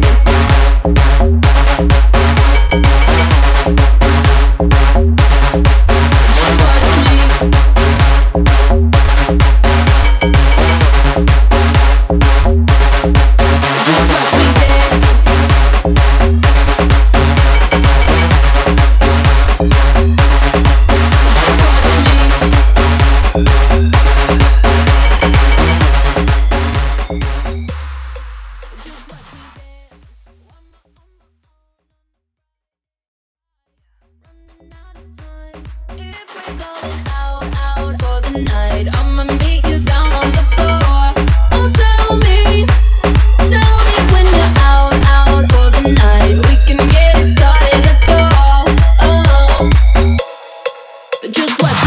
listen. just what